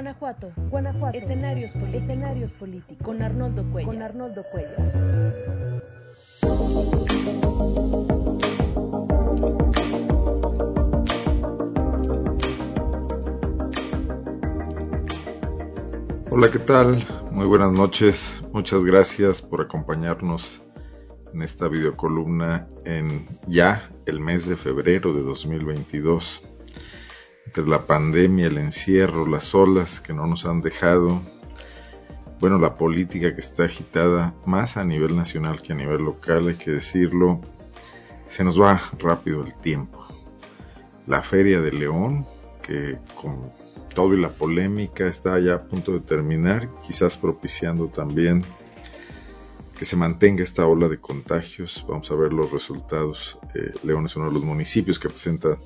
Guanajuato. Guanajuato. Escenarios políticos. Escenarios políticos. Con Arnoldo Cuello. Con Arnoldo Cuello. Hola, ¿qué tal? Muy buenas noches. Muchas gracias por acompañarnos en esta videocolumna en ya el mes de febrero de 2022. Entre la pandemia, el encierro, las olas que no nos han dejado, bueno, la política que está agitada más a nivel nacional que a nivel local, hay que decirlo, se nos va rápido el tiempo. La Feria de León, que con todo y la polémica está ya a punto de terminar, quizás propiciando también que se mantenga esta ola de contagios. Vamos a ver los resultados. Eh, León es uno de los municipios que presenta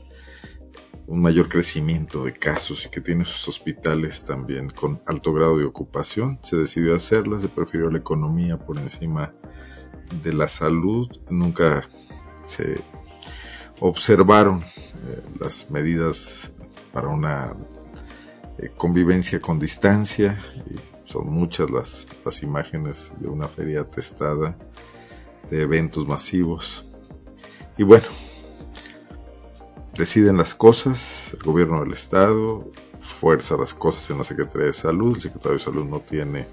un mayor crecimiento de casos y que tiene sus hospitales también con alto grado de ocupación. Se decidió hacerlas, se prefirió la economía por encima de la salud. Nunca se observaron eh, las medidas para una eh, convivencia con distancia. Y son muchas las, las imágenes de una feria atestada de eventos masivos. Y bueno, deciden las cosas, el gobierno del estado fuerza las cosas en la Secretaría de Salud, el secretario de Salud no tiene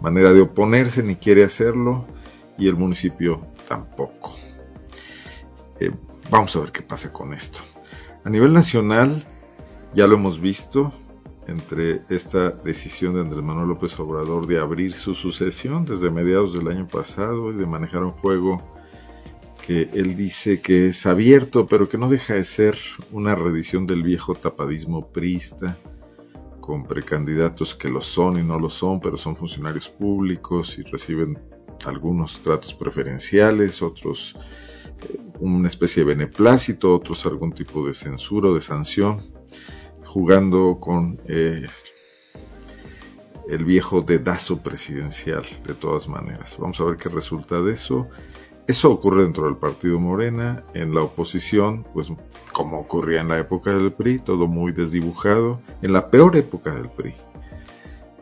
manera de oponerse ni quiere hacerlo y el municipio tampoco. Eh, vamos a ver qué pasa con esto. A nivel nacional, ya lo hemos visto, entre esta decisión de Andrés Manuel López Obrador de abrir su sucesión desde mediados del año pasado y de manejar un juego que él dice que es abierto, pero que no deja de ser una reedición del viejo tapadismo priista, con precandidatos que lo son y no lo son, pero son funcionarios públicos y reciben algunos tratos preferenciales, otros eh, una especie de beneplácito, otros algún tipo de censura o de sanción jugando con eh, el viejo dedazo presidencial, de todas maneras. Vamos a ver qué resulta de eso. Eso ocurre dentro del partido Morena, en la oposición, pues como ocurría en la época del PRI, todo muy desdibujado, en la peor época del PRI,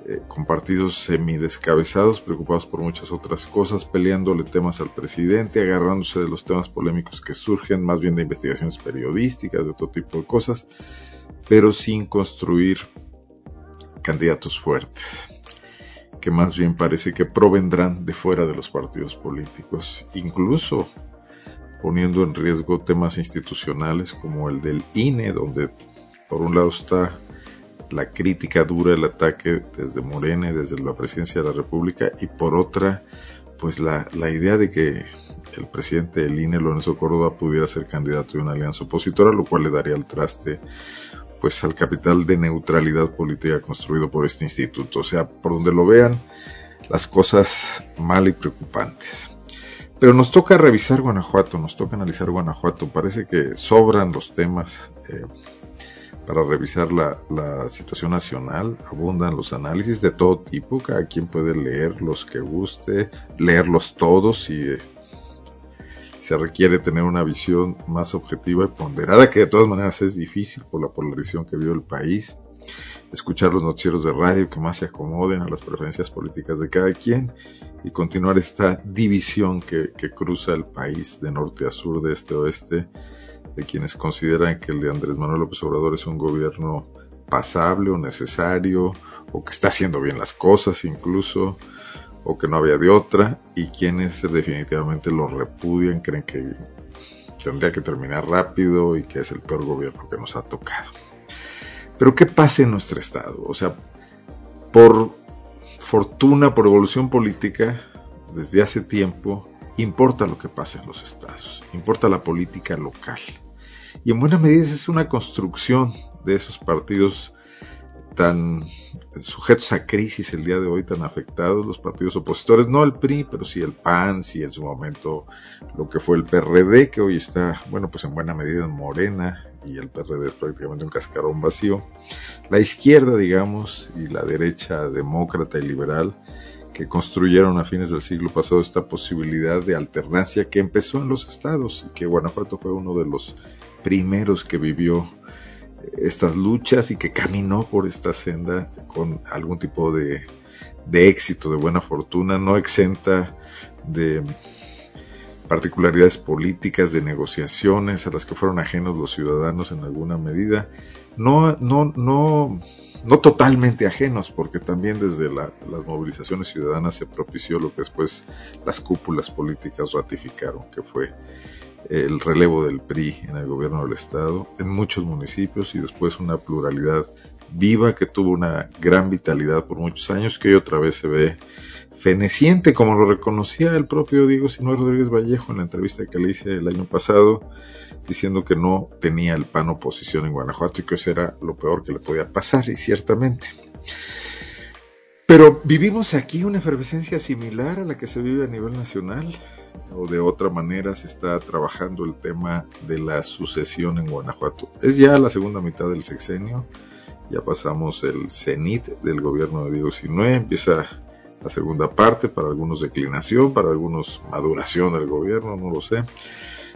eh, con partidos semidescabezados, preocupados por muchas otras cosas, peleándole temas al presidente, agarrándose de los temas polémicos que surgen, más bien de investigaciones periodísticas, de otro tipo de cosas, pero sin construir candidatos fuertes, que más bien parece que provendrán de fuera de los partidos políticos, incluso poniendo en riesgo temas institucionales como el del INE, donde por un lado está la crítica dura, el ataque desde Morena desde la presidencia de la República, y por otra, pues la, la idea de que el presidente del INE, Lorenzo Córdoba, pudiera ser candidato de una alianza opositora, lo cual le daría el traste pues al capital de neutralidad política construido por este instituto. O sea, por donde lo vean, las cosas mal y preocupantes. Pero nos toca revisar Guanajuato, nos toca analizar Guanajuato. Parece que sobran los temas eh, para revisar la, la, situación nacional. Abundan los análisis de todo tipo. Cada quien puede leer los que guste, leerlos todos y eh, se requiere tener una visión más objetiva y ponderada, que de todas maneras es difícil por la polarización que vive el país. Escuchar los noticieros de radio que más se acomoden a las preferencias políticas de cada quien y continuar esta división que, que cruza el país de norte a sur, de este a oeste, de quienes consideran que el de Andrés Manuel López Obrador es un gobierno pasable o necesario o que está haciendo bien las cosas incluso o que no había de otra y quienes definitivamente lo repudian, creen que tendría que terminar rápido y que es el peor gobierno que nos ha tocado. Pero ¿qué pasa en nuestro estado? O sea, por fortuna, por evolución política, desde hace tiempo, importa lo que pasa en los estados, importa la política local. Y en buena medida es una construcción de esos partidos tan sujetos a crisis el día de hoy, tan afectados los partidos opositores, no el PRI, pero sí el PAN, sí en su momento lo que fue el PRD, que hoy está, bueno, pues en buena medida en Morena, y el PRD es prácticamente un cascarón vacío. La izquierda, digamos, y la derecha demócrata y liberal, que construyeron a fines del siglo pasado esta posibilidad de alternancia que empezó en los estados y que Guanajuato fue uno de los primeros que vivió estas luchas y que caminó por esta senda con algún tipo de, éxito, de buena fortuna, no exenta de particularidades políticas, de negociaciones a las que fueron ajenos los ciudadanos en alguna medida, no, no, no, no totalmente ajenos, porque también desde las movilizaciones ciudadanas se propició lo que después las cúpulas políticas ratificaron, que fue el relevo del PRI en el gobierno del estado, en muchos municipios y después una pluralidad viva que tuvo una gran vitalidad por muchos años, que hoy otra vez se ve feneciente, como lo reconocía el propio Diego Sinue Rodríguez Vallejo en la entrevista que le hice el año pasado, diciendo que no tenía el PAN oposición en Guanajuato y que eso era lo peor que le podía pasar, y ciertamente. Pero vivimos aquí una efervescencia similar a la que se vive a nivel nacional, o de otra manera se está trabajando el tema de la sucesión en Guanajuato. Es ya la segunda mitad del sexenio, ya pasamos el cenit del gobierno de Diego Sinue, empieza la segunda parte, para algunos declinación, para algunos maduración del gobierno, no lo sé.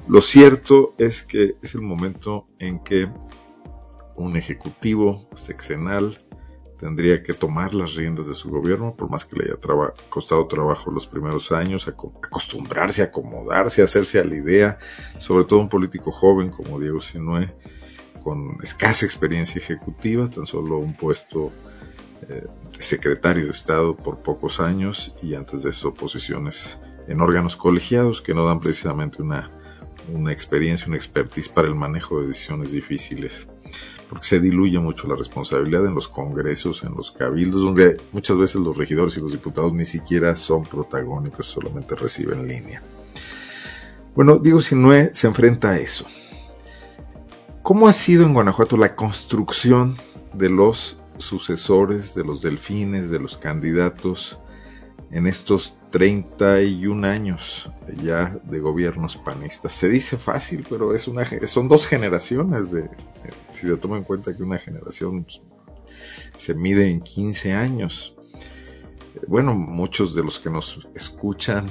Lo cierto es que es el momento en que un ejecutivo sexenal tendría que tomar las riendas de su gobierno, por más que le haya costado trabajo los primeros años, acostumbrarse, acomodarse, hacerse a la idea, sobre todo un político joven como Diego Sinue, con escasa experiencia ejecutiva, tan solo un puesto eh, secretario de Estado por pocos años y antes de eso posiciones en órganos colegiados que no dan precisamente una, una experiencia, una expertise para el manejo de decisiones difíciles, porque se diluye mucho la responsabilidad en los congresos, en los cabildos, donde muchas veces los regidores y los diputados ni siquiera son protagónicos, solamente reciben línea. Bueno, Diego Sinue se enfrenta a eso. ¿Cómo ha sido en Guanajuato la construcción de los sucesores de los delfines, de los candidatos en estos 31 años ya de gobiernos panistas. Se dice fácil, pero es una, son dos generaciones, de, si se toma en cuenta que una generación se mide en 15 años. Bueno, muchos de los que nos escuchan,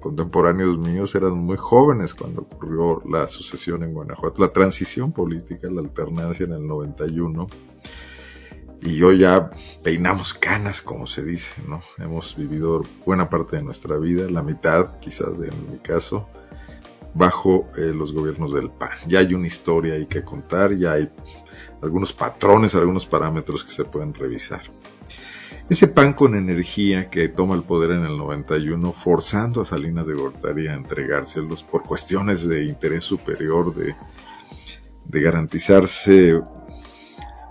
contemporáneos míos, eran muy jóvenes cuando ocurrió la sucesión en Guanajuato, la transición política, la alternancia en el 91 y yo ya peinamos canas, como se dice, ¿no? Hemos vivido buena parte de nuestra vida, la mitad quizás en mi caso, bajo eh, los gobiernos del PAN. Ya hay una historia ahí que contar, ya hay algunos patrones, algunos parámetros que se pueden revisar. Ese PAN con energía que toma el poder en el 91, forzando a Salinas de Gortari a entregárselos por cuestiones de interés superior, de, de garantizarse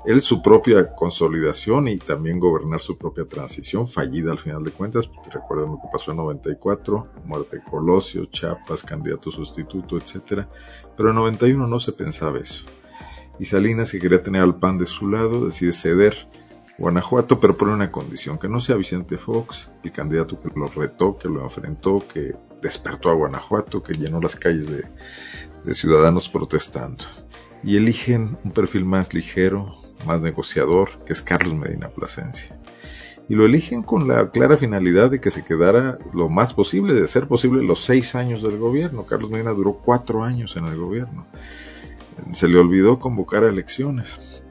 él su propia consolidación y también gobernar su propia transición, fallida al final de cuentas, recuerden lo que pasó en 94, muerte de Colosio, Chapas, candidato sustituto, etcétera, pero en 91 no se pensaba eso. Y Salinas, que quería tener al PAN de su lado, decide ceder Guanajuato, pero pone una condición, que no sea Vicente Fox, el candidato que lo retó, que lo enfrentó, que despertó a Guanajuato, que llenó las calles de, de ciudadanos protestando. Y eligen un perfil más ligero, más negociador, que es Carlos Medina Plasencia. Y lo eligen con la clara finalidad de que se quedara lo más posible, de ser posible, los seis años del gobierno. Carlos Medina duró cuatro años en el gobierno. Se le olvidó convocar elecciones.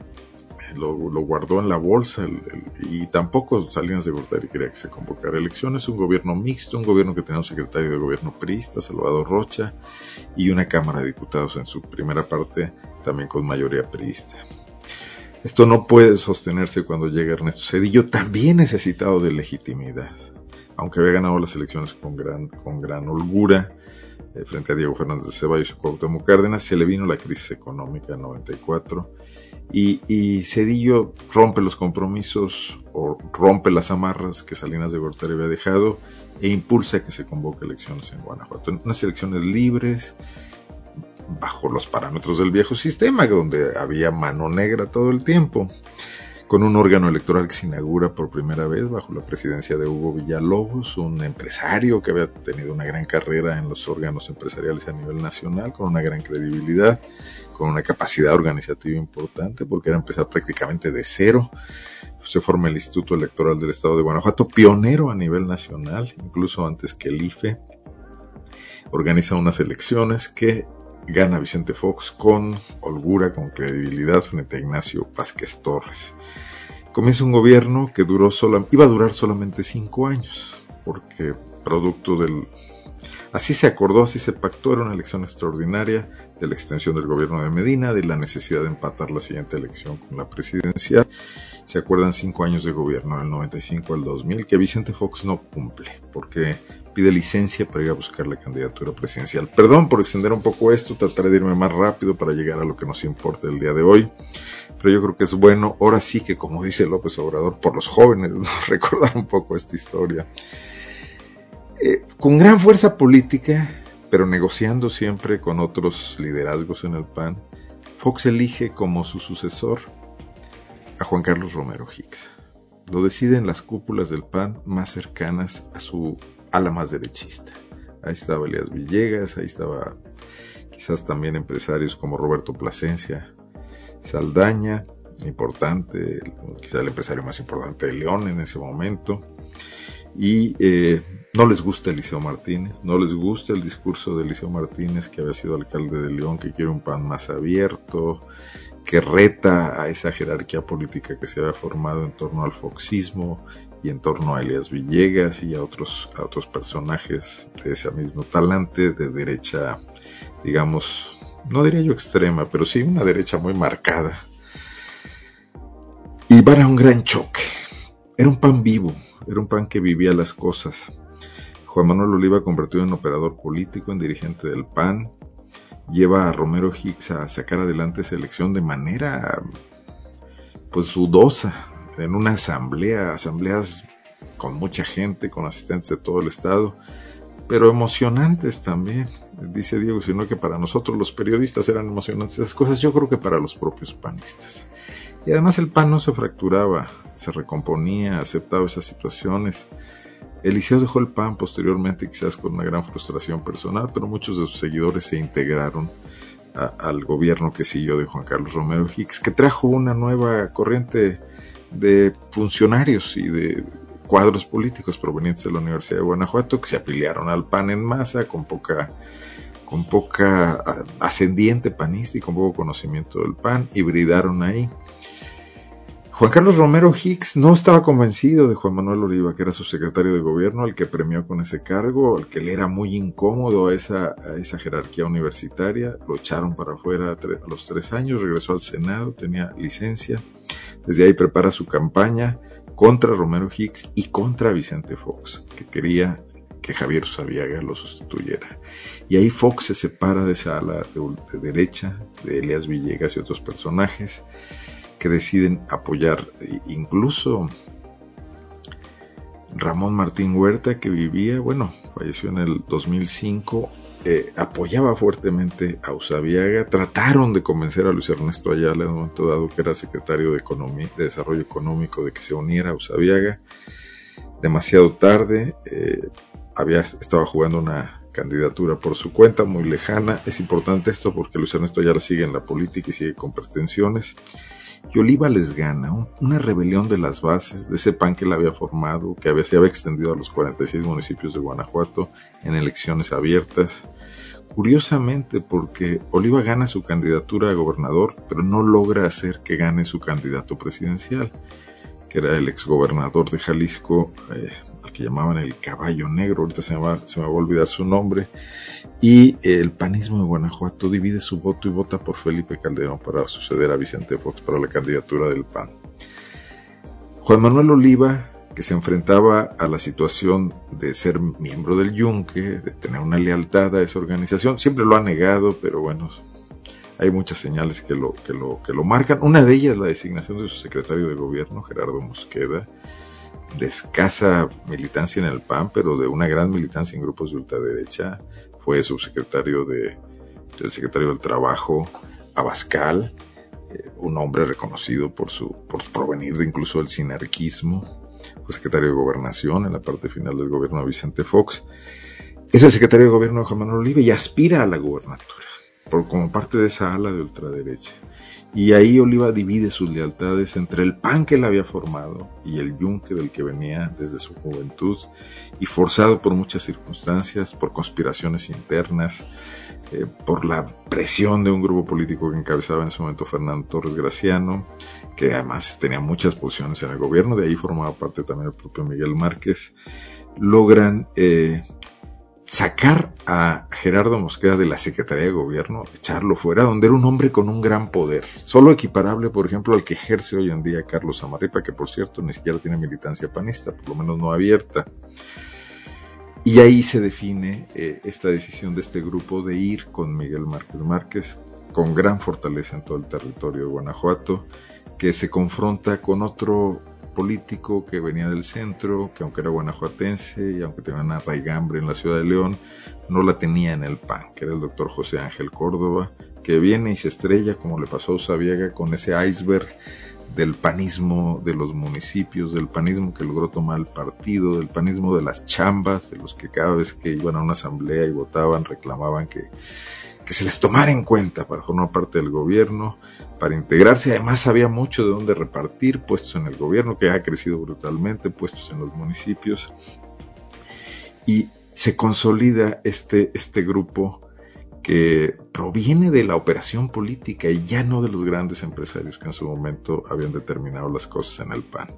Lo, guardó en la bolsa y tampoco Salinas de Gortari quería que se convocara elecciones. Un gobierno mixto, un gobierno que tenía un secretario de gobierno priista, Salvador Rocha, y una Cámara de Diputados en su primera parte también con mayoría priista. Esto no puede sostenerse cuando llega Ernesto Cedillo, también necesitado de legitimidad. Aunque había ganado las elecciones con gran, con gran holgura eh, frente a Diego Fernández de Ceballos y Cuauhtémoc Cárdenas, se le vino la crisis económica en 94 y, y Cedillo rompe los compromisos o rompe las amarras que Salinas de Gortari había dejado e impulsa que se convoque elecciones en Guanajuato. Unas elecciones libres, bajo los parámetros del viejo sistema, donde había mano negra todo el tiempo, con un órgano electoral que se inaugura por primera vez bajo la presidencia de Hugo Villalobos, un empresario que había tenido una gran carrera en los órganos empresariales a nivel nacional, con una gran credibilidad, con una capacidad organizativa importante, porque era empezar prácticamente de cero. Se forma el Instituto Electoral del Estado de Guanajuato, pionero a nivel nacional, incluso antes que el IFE organiza unas elecciones que gana Vicente Fox con holgura, con credibilidad frente a Ignacio Vázquez Torres. Comienza un gobierno que duró sola, iba a durar solamente cinco años, porque producto del Así se acordó, así se pactó, era una elección extraordinaria de la extensión del gobierno de Medina, de la necesidad de empatar la siguiente elección con la presidencial. Se acuerdan cinco años de gobierno, del 95 al 2000, que Vicente Fox no cumple, porque pide licencia para ir a buscar la candidatura presidencial. Perdón por extender un poco esto, trataré de irme más rápido para llegar a lo que nos importa el día de hoy, pero yo creo que es bueno, ahora sí que como dice López Obrador, por los jóvenes, recordar un poco esta historia. Eh, con gran fuerza política, pero negociando siempre con otros liderazgos en el PAN, Fox elige como su sucesor a Juan Carlos Romero Hicks. Lo deciden las cúpulas del PAN más cercanas a su ala más derechista. Ahí estaba Elías Villegas, ahí estaba quizás también empresarios como Roberto Plasencia, Saldaña, importante, quizás el empresario más importante de León en ese momento, y eh, no les gusta Eliseo Martínez, no les gusta el discurso de Eliseo Martínez, que había sido alcalde de León, que quiere un pan más abierto, que reta a esa jerarquía política que se había formado en torno al foxismo y en torno a Elias Villegas y a otros, a otros personajes de ese mismo talante de derecha, digamos, no diría yo extrema, pero sí una derecha muy marcada. Y van a un gran choque. Era un pan vivo, era un pan que vivía las cosas. Juan Manuel Oliva convertido en operador político, en dirigente del PAN, lleva a Romero Hicks a sacar adelante esa elección de manera pues sudosa, en una asamblea, asambleas con mucha gente, con asistentes de todo el estado, pero emocionantes también. Dice Diego, sino que para nosotros los periodistas eran emocionantes esas cosas, yo creo que para los propios panistas. Y además el PAN no se fracturaba, se recomponía, aceptaba esas situaciones. Eliseo dejó el PAN posteriormente, quizás con una gran frustración personal, pero muchos de sus seguidores se integraron al gobierno que siguió de Juan Carlos Romero Hicks, que trajo una nueva corriente de funcionarios y de cuadros políticos provenientes de la Universidad de Guanajuato que se afiliaron al PAN en masa con poca con poca ascendiente panista y con poco conocimiento del PAN, hibridaron ahí Juan Carlos Romero Hicks no estaba convencido de Juan Manuel Oliva, que era su secretario de gobierno, al que premió con ese cargo, al que le era muy incómodo a esa, esa jerarquía universitaria. Lo echaron para afuera a los tres años, regresó al Senado, tenía licencia. Desde ahí prepara su campaña contra Romero Hicks y contra Vicente Fox, que quería que Javier Sabiaga lo sustituyera. Y ahí Fox se separa de esa ala de, de derecha, de Elias Villegas y otros personajes que deciden apoyar. Incluso Ramón Martín Huerta, que vivía, bueno, falleció en el 2005, eh, apoyaba fuertemente a Usabiaga. Trataron de convencer a Luis Ernesto Ayala en un momento dado, que era secretario de, Desarrollo Económico, de que se uniera a Usabiaga. Demasiado tarde, eh, había, estaba jugando una candidatura por su cuenta, muy lejana. Es importante esto porque Luis Ernesto Ayala sigue en la política y sigue con pretensiones y Oliva les gana, una rebelión de las bases de ese PAN que él había formado, que había, se había extendido a los 46 municipios de Guanajuato en elecciones abiertas. Curiosamente, porque Oliva gana su candidatura a gobernador, pero no logra hacer que gane su candidato presidencial, que era el exgobernador de Jalisco, eh, que llamaban el caballo negro, ahorita se me, va, se me va a olvidar su nombre, y el panismo de Guanajuato divide su voto y vota por Felipe Calderón para suceder a Vicente Fox para la candidatura del PAN. Juan Manuel Oliva, que se enfrentaba a la situación de ser miembro del Yunque, de tener una lealtad a esa organización, siempre lo ha negado, pero bueno, hay muchas señales que lo, que lo, que lo marcan. Una de ellas la designación de su secretario de gobierno, Gerardo Mosqueda, de escasa militancia en el PAN, pero de una gran militancia en grupos de ultraderecha. Fue subsecretario de, del secretario del Trabajo, Abascal, eh, un hombre reconocido por su por provenir incluso del sinarquismo. Fue secretario de Gobernación en la parte final del gobierno de Vicente Fox. Es el secretario de gobierno de Juan Manuel Oliva y aspira a la gubernatura. Por, como parte de esa ala de ultraderecha. Y ahí Oliva divide sus lealtades entre el PAN que él había formado y el yunque del que venía desde su juventud y forzado por muchas circunstancias, por conspiraciones internas, eh, por la presión de un grupo político que encabezaba en ese momento Fernando Torres Graciano, que además tenía muchas posiciones en el gobierno, de ahí formaba parte también el propio Miguel Márquez, logran eh, sacar a Gerardo Mosqueda de la Secretaría de Gobierno, echarlo fuera, donde era un hombre con un gran poder, solo equiparable, por ejemplo, al que ejerce hoy en día Carlos Amarripa, que por cierto ni siquiera tiene militancia panista, por lo menos no abierta. Y ahí se define eh, esta decisión de este grupo de ir con Miguel Márquez Márquez, con gran fortaleza en todo el territorio de Guanajuato, que se confronta con otro político que venía del centro, que aunque era guanajuatense y aunque tenía una raigambre en la ciudad de León, no la tenía en el PAN, que era el doctor José Ángel Córdoba, que viene y se estrella, como le pasó a Usabiaga, con ese iceberg del panismo de los municipios, del panismo que logró tomar el partido, del panismo de las chambas, de los que cada vez que iban a una asamblea y votaban reclamaban que que se les tomara en cuenta para formar parte del gobierno, para integrarse. Además había mucho de donde repartir, puestos en el gobierno, que ha crecido brutalmente, puestos en los municipios. Y se consolida este, este grupo que proviene de la operación política y ya no de los grandes empresarios que en su momento habían determinado las cosas en el PAN.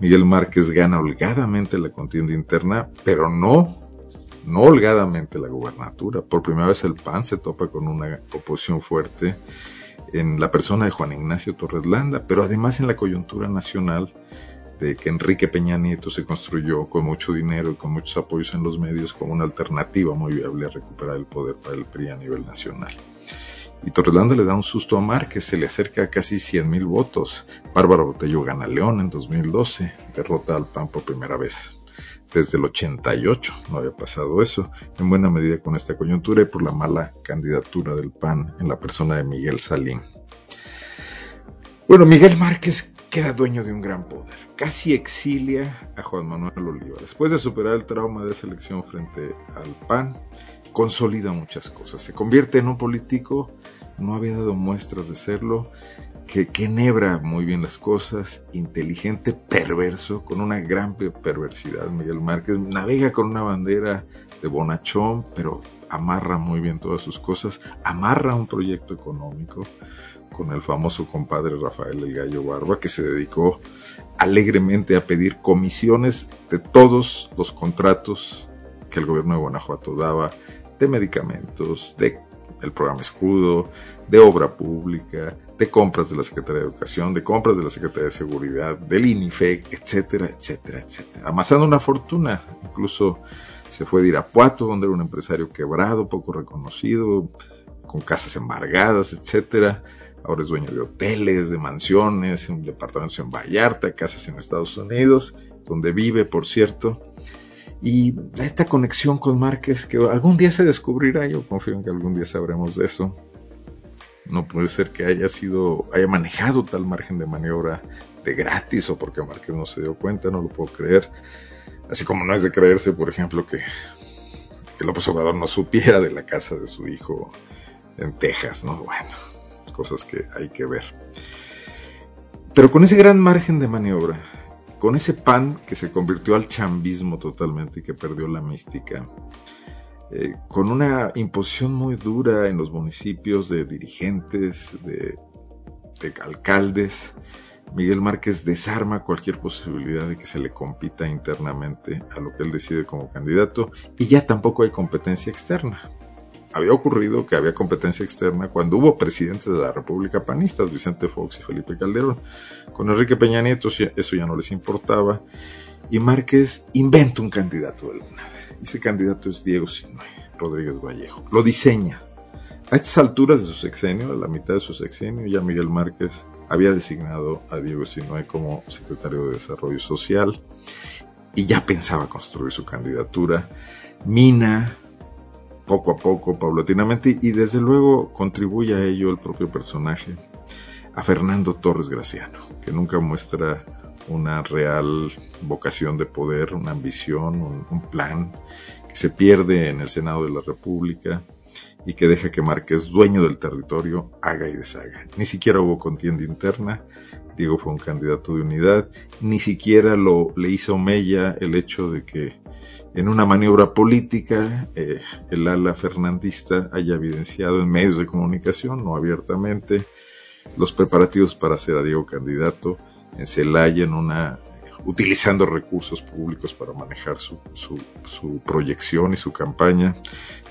Miguel Márquez gana holgadamente la contienda interna, pero no no holgadamente la gubernatura. Por primera vez el PAN se topa con una oposición fuerte en la persona de Juan Ignacio Torres Landa, pero además en la coyuntura nacional de que Enrique Peña Nieto se construyó con mucho dinero y con muchos apoyos en los medios como una alternativa muy viable a recuperar el poder para el PRI a nivel nacional. Y Torres Landa le da un susto a Márquez, se le acerca a casi 100 mil votos. Bárbara Botello gana León en 2012, derrota al PAN por primera vez desde el 88 no había pasado eso, en buena medida con esta coyuntura y por la mala candidatura del PAN en la persona de Miguel Salín. Bueno, Miguel Márquez queda dueño de un gran poder, casi exilia a Juan Manuel Oliva. Después de superar el trauma de esa elección frente al PAN, consolida muchas cosas, se convierte en un político no había dado muestras de serlo, que, enhebra muy bien las cosas, inteligente, perverso, con una gran perversidad. Miguel Márquez navega con una bandera de bonachón, pero amarra muy bien todas sus cosas, amarra un proyecto económico con el famoso compadre Rafael el Gallo Barba, que se dedicó alegremente a pedir comisiones de todos los contratos que el gobierno de Guanajuato daba de medicamentos, de el programa Escudo, de obra pública, de compras de la Secretaría de Educación, de compras de la Secretaría de Seguridad, del INIFEC, etcétera, etcétera, etcétera. Amasando una fortuna, incluso se fue de Irapuato, donde era un empresario quebrado, poco reconocido, con casas embargadas, etcétera. Ahora es dueño de hoteles, de mansiones, departamentos en Vallarta, casas en Estados Unidos, donde vive, por cierto. Y esta conexión con Márquez, que algún día se descubrirá, yo confío en que algún día sabremos de eso. No puede ser que haya sido, haya manejado tal margen de maniobra de gratis o porque Márquez no se dio cuenta, no lo puedo creer. Así como no es de creerse, por ejemplo, que, que López Obrador no supiera de la casa de su hijo en Texas, ¿no? Bueno, cosas que hay que ver. Pero con ese gran margen de maniobra, con ese pan que se convirtió al chambismo totalmente y que perdió la mística, eh, con una imposición muy dura en los municipios de dirigentes, de, de alcaldes, Miguel Márquez desarma cualquier posibilidad de que se le compita internamente a lo que él decide como candidato y ya tampoco hay competencia externa había ocurrido que había competencia externa cuando hubo presidentes de la República panistas, Vicente Fox y Felipe Calderón. Con Enrique Peña Nieto eso ya no les importaba. Y Márquez inventa un candidato. Ese candidato es Diego Sinue Rodríguez Vallejo. Lo diseña. A estas alturas de su sexenio, a la mitad de su sexenio, ya Miguel Márquez había designado a Diego Sinue como secretario de Desarrollo Social y ya pensaba construir su candidatura. Mina poco a poco, paulatinamente, y desde luego contribuye a ello el propio personaje, a Fernando Torres Graciano, que nunca muestra una real vocación de poder, una ambición, un, plan, que se pierde en el Senado de la República, y que deja que Márquez, dueño del territorio, haga y deshaga. Ni siquiera hubo contienda interna, Diego fue un candidato de unidad, ni siquiera lo, le hizo mella el hecho de que en una maniobra política eh, el ala fernandista haya evidenciado en medios de comunicación, no abiertamente, los preparativos para hacer a Diego candidato en Celaya en una utilizando recursos públicos para manejar su, su, proyección y su campaña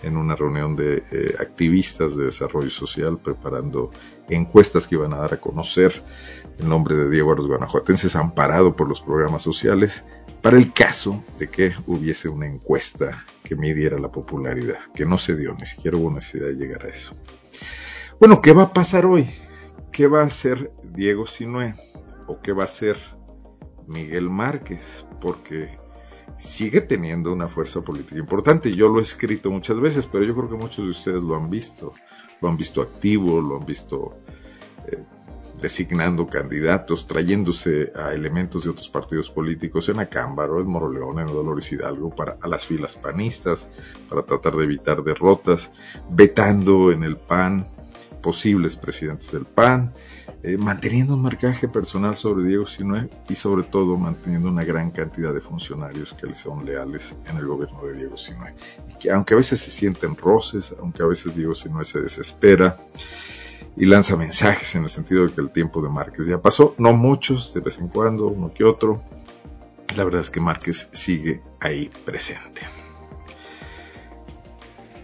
en una reunión de eh, activistas de desarrollo social preparando encuestas que iban a dar a conocer el nombre de Diego a los guanajuatenses amparado por los programas sociales para el caso de que hubiese una encuesta que midiera la popularidad, que no se dio, ni siquiera hubo necesidad de llegar a eso. Bueno, ¿qué va a pasar hoy? ¿Qué va a hacer Diego Sinué? ¿O qué va a hacer Miguel Márquez, porque sigue teniendo una fuerza política importante. Yo lo he escrito muchas veces, pero yo creo que muchos de ustedes lo han visto. Lo han visto activo, lo han visto eh, designando candidatos, trayéndose a elementos de otros partidos políticos en Acámbaro, en Moroleón, en Dolores Hidalgo, para, a las filas panistas, para tratar de evitar derrotas, vetando en el PAN posibles presidentes del PAN, eh, manteniendo un marcaje personal sobre Diego Sinue y sobre todo manteniendo una gran cantidad de funcionarios que le son leales en el gobierno de Diego Sinue. Y que aunque a veces se sienten roces, aunque a veces Diego Sinue se desespera y lanza mensajes en el sentido de que el tiempo de Márquez ya pasó, no muchos, de vez en cuando, uno que otro, la verdad es que Márquez sigue ahí presente.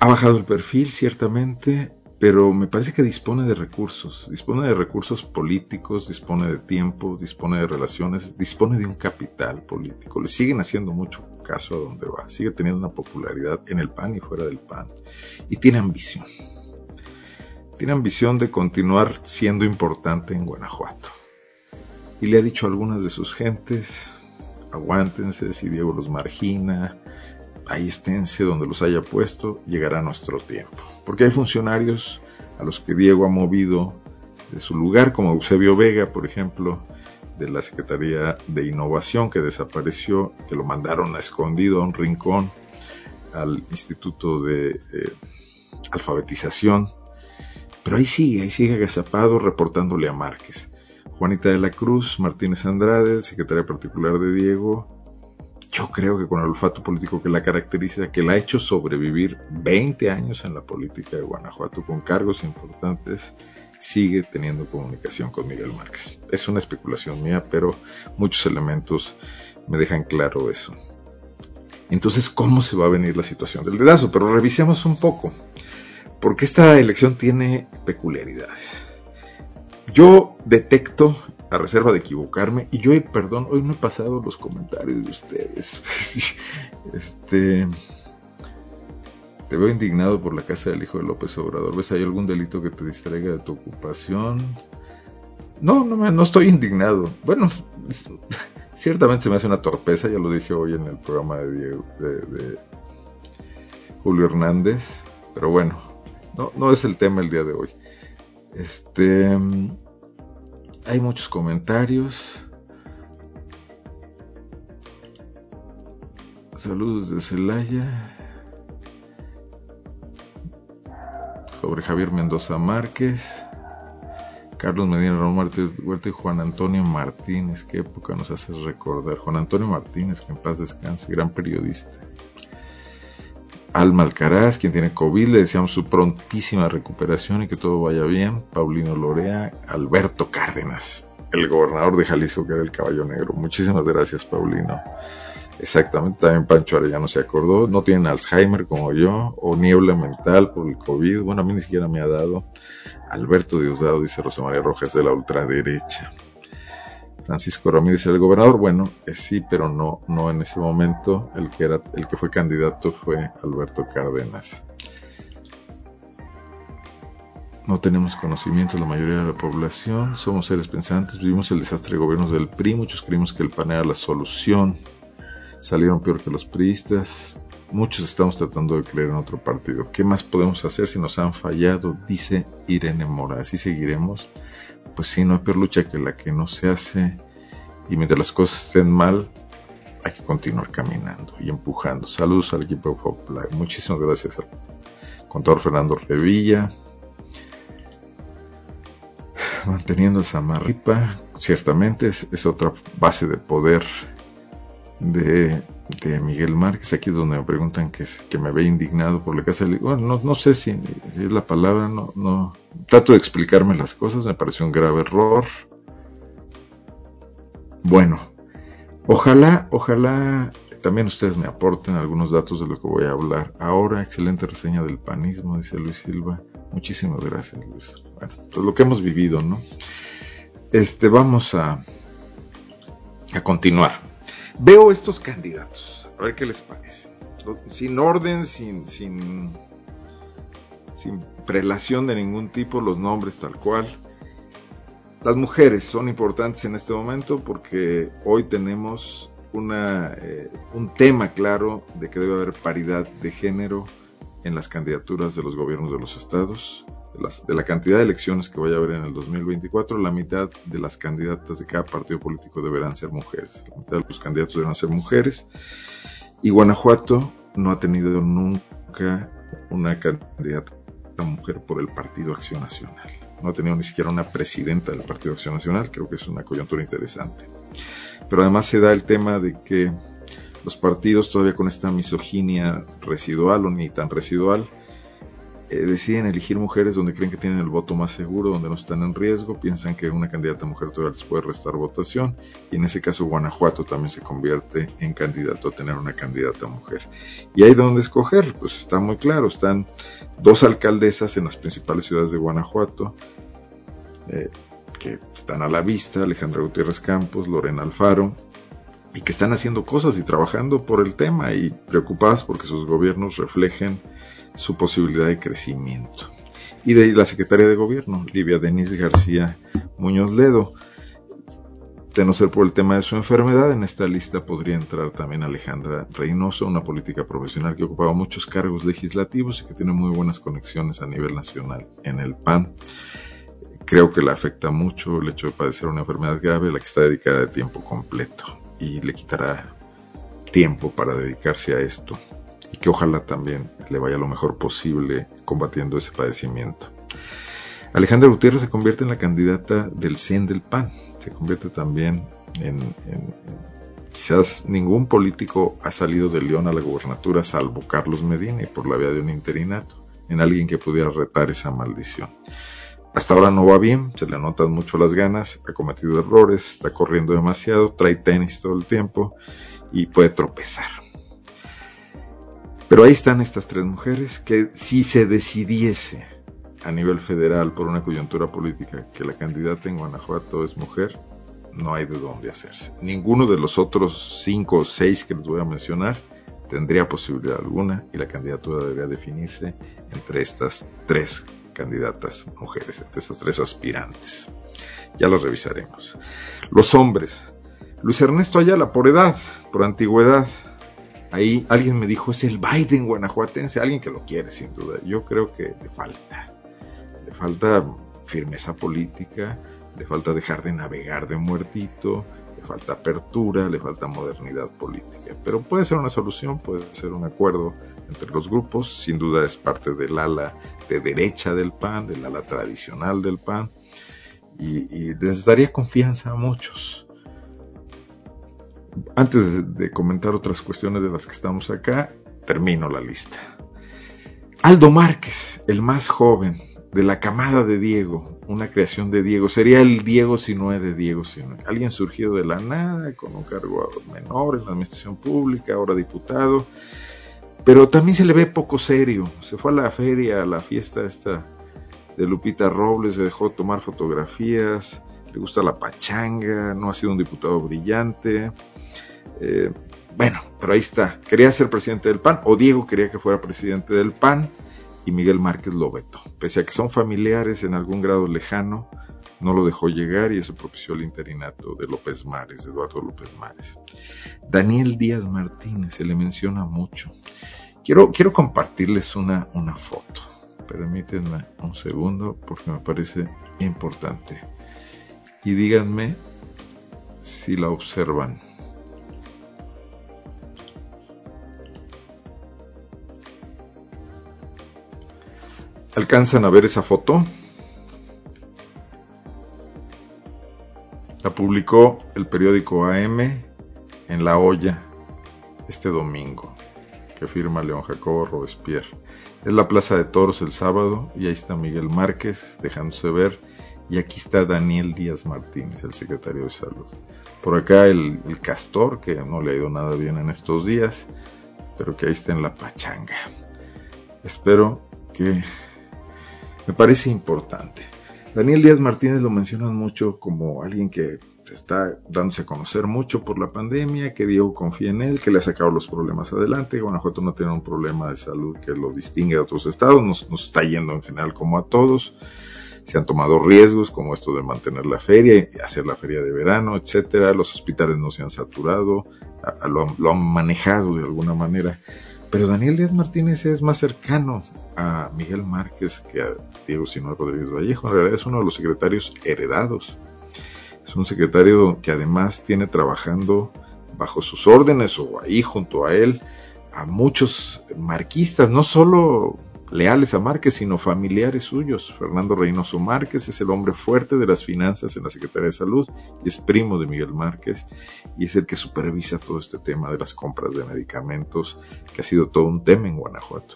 Ha bajado el perfil, ciertamente, pero me parece que dispone de recursos, dispone de recursos políticos, dispone de tiempo, dispone de relaciones, dispone de un capital político. Le siguen haciendo mucho caso a donde va, sigue teniendo una popularidad en el PAN y fuera del PAN. Y tiene ambición. Tiene ambición de continuar siendo importante en Guanajuato. Y le ha dicho a algunas de sus gentes, aguántense si Diego los margina, ahí esténse donde los haya puesto, llegará nuestro tiempo. Porque hay funcionarios a los que Diego ha movido de su lugar, como Eusebio Vega, por ejemplo, de la Secretaría de Innovación, que desapareció, que lo mandaron a escondido a un rincón al Instituto de eh, Alfabetización. Pero ahí sigue, ahí sigue agazapado reportándole a Márquez. Juanita de la Cruz, Martínez Andrade, secretaria particular de Diego, yo creo que con el olfato político que la caracteriza, que la ha hecho sobrevivir 20 años en la política de Guanajuato con cargos importantes, sigue teniendo comunicación con Miguel Márquez. Es una especulación mía, pero muchos elementos me dejan claro eso. Entonces, ¿cómo se va a venir la situación del dedazo? Pero revisemos un poco, porque esta elección tiene peculiaridades. Yo detecto a reserva de equivocarme. Y yo, perdón, hoy no he pasado los comentarios de ustedes. este. Te veo indignado por la casa del hijo de López Obrador. ¿Ves hay algún delito que te distraiga de tu ocupación? No, no, me, no estoy indignado. Bueno, ciertamente se me hace una torpeza, ya lo dije hoy en el programa de, Diego, de Julio Hernández. Pero bueno, no, no es el tema el día de hoy. Este hay muchos comentarios. Saludos de Celaya. Sobre Javier Mendoza Márquez. Carlos Medina Ramón Huerta y Juan Antonio Martínez. Qué época nos haces recordar. Juan Antonio Martínez, que en paz descanse, gran periodista. Alma Alcaraz, quien tiene COVID, le deseamos su prontísima recuperación y que todo vaya bien. Paulino Lorea, Alberto Cárdenas, el gobernador de Jalisco, que era el caballo negro. Muchísimas gracias, Paulino. Exactamente, también Pancho Arellano se acordó. No tienen Alzheimer como yo, o niebla mental por el COVID. Bueno, a mí ni siquiera me ha dado. Alberto Diosdado, dice Rosa María Rojas, de la ultraderecha. Francisco Ramírez el gobernador, bueno, eh, sí, pero no, no en ese momento. El que era, el que fue candidato fue Alberto Cárdenas. No tenemos conocimiento de la mayoría de la población, somos seres pensantes, vivimos el desastre de gobiernos del PRI, muchos creímos que el PAN era la solución, salieron peor que los priistas, muchos estamos tratando de creer en otro partido. ¿Qué más podemos hacer si nos han fallado? Dice Irene Mora, así seguiremos pues sí, no hay peor lucha que la que no se hace. Y mientras las cosas estén mal, hay que continuar caminando y empujando. Saludos al equipo de Muchísimas gracias al contador Fernando Revilla, manteniendo esa marripa, ciertamente es, otra base de poder de, Miguel Márquez. Aquí es donde me preguntan que, que me ve indignado por la casa. Bueno, no, sé si, si, es la palabra, no, no. Trato de explicarme las cosas, me pareció un grave error. Bueno, ojalá, ojalá también ustedes me aporten algunos datos de lo que voy a hablar. Ahora, excelente reseña del panismo, dice Luis Silva. Muchísimas gracias, Luis. Bueno, pues lo que hemos vivido, ¿no? Este, vamos a, a continuar. Veo estos candidatos, a ver qué les parece. Sin orden, sin, sin, sin prelación de ningún tipo, los nombres tal cual. Las mujeres son importantes en este momento porque hoy tenemos una, eh, un tema claro de que debe haber paridad de género en las candidaturas de los gobiernos de los estados. De, la cantidad de elecciones que vaya a haber en el 2024, la mitad de las candidatas de cada partido político deberán ser mujeres. La mitad de los candidatos deberán ser mujeres. Y Guanajuato no ha tenido nunca una candidata mujer por el Partido Acción Nacional. No ha tenido ni siquiera una presidenta del Partido Acción Nacional. Creo que es una coyuntura interesante. Pero además se da el tema de que los partidos todavía con esta misoginia residual o ni tan residual eh, deciden elegir mujeres donde creen que tienen el voto más seguro, donde no están en riesgo, piensan que una candidata mujer todavía les puede restar votación y en ese caso Guanajuato también se convierte en candidato a tener una candidata mujer. Y hay donde escoger, pues está muy claro, están dos alcaldesas en las principales ciudades de Guanajuato, eh, que están a la vista, Alejandra Gutiérrez Campos, Lorena Alfaro, y que están haciendo cosas y trabajando por el tema y preocupadas porque sus gobiernos reflejen su posibilidad de crecimiento. Y de la secretaria de gobierno, Livia Denise García Muñoz Ledo. De no ser por el tema de su enfermedad, en esta lista podría entrar también Alejandra Reynoso, una política profesional que ocupaba muchos cargos legislativos y que tiene muy buenas conexiones a nivel nacional en el PAN creo que le afecta mucho el hecho de padecer una enfermedad grave la que está dedicada de tiempo completo y le quitará tiempo para dedicarse a esto y que ojalá también le vaya lo mejor posible combatiendo ese padecimiento. Alejandra Gutiérrez se convierte en la candidata del CEN del PAN, se convierte también en, en quizás ningún político ha salido de León a la gubernatura salvo Carlos Medina y por la vía de un interinato, en alguien que pudiera retar esa maldición. Hasta ahora no va bien, se le notan mucho las ganas, ha cometido errores, está corriendo demasiado, trae tenis todo el tiempo y puede tropezar. Pero ahí están estas tres mujeres que si se decidiese a nivel federal por una coyuntura política que la candidata en Guanajuato es mujer, no hay de dónde hacerse. Ninguno de los otros cinco o seis que les voy a mencionar tendría posibilidad alguna y la candidatura debería definirse entre estas tres candidatas mujeres, entre estas tres aspirantes. Ya las revisaremos. Los hombres. Luis Ernesto Ayala, por edad, por antigüedad. Ahí alguien me dijo, es el Biden guanajuatense, alguien que lo quiere sin duda. Yo creo que le falta. Le falta firmeza política, le falta dejar de navegar de muertito, le falta apertura, le falta modernidad política. Pero puede ser una solución, puede ser un acuerdo entre los grupos, sin duda es parte del ala de derecha del PAN, del ala tradicional del PAN, y, les daría confianza a muchos. Antes de, comentar otras cuestiones de las que estamos acá, termino la lista. Aldo Márquez, el más joven, de la camada de Diego, una creación de Diego. Sería el Diego si no es de Diego sino Alguien surgido de la nada, con un cargo menor en la administración pública, ahora diputado. Pero también se le ve poco serio. Se fue a la feria, a la fiesta esta de Lupita Robles, se dejó tomar fotografías, le gusta la pachanga, no ha sido un diputado brillante. Eh, bueno, pero ahí está. Quería ser presidente del PAN, o Diego quería que fuera presidente del PAN y Miguel Márquez lo. Pese a que son familiares en algún grado lejano, no lo dejó llegar y eso propició el interinato de López Mares, Eduardo López Mares. Daniel Díaz Martínez se le menciona mucho. Quiero, quiero compartirles una, una foto. Permítanme un segundo porque me parece importante. Y díganme si la observan. alcanzan a ver esa foto, la publicó el periódico AM en La Hoya este domingo, que firma León Jacobo Robespierre. Es la Plaza de Toros el sábado y ahí está Miguel Márquez dejándose ver y aquí está Daniel Díaz Martínez, el secretario de Salud. Por acá el, el Castor, que no le ha ido nada bien en estos días, pero que ahí está en la pachanga. Espero que me parece importante. Daniel Díaz Martínez lo mencionan mucho como alguien que está dándose a conocer mucho por la pandemia, que Diego confía en él, que le ha sacado los problemas adelante. Guanajuato no tiene un problema de salud que lo distingue de otros estados, nos, nos está yendo en general como a todos. Se han tomado riesgos como esto de mantener la feria, hacer la feria de verano, etcétera. Los hospitales no se han saturado, lo, lo han manejado de alguna manera. Pero Daniel Díaz Martínez es más cercano a Miguel Márquez que a Diego Sinue Rodríguez Vallejo. En realidad es uno de los secretarios heredados. Es un secretario que además tiene trabajando bajo sus órdenes o ahí junto a él a muchos marquistas, no solo leales a Márquez, sino familiares suyos. Fernando Reynoso Márquez es el hombre fuerte de las finanzas en la Secretaría de Salud y es primo de Miguel Márquez y es el que supervisa todo este tema de las compras de medicamentos, que ha sido todo un tema en Guanajuato.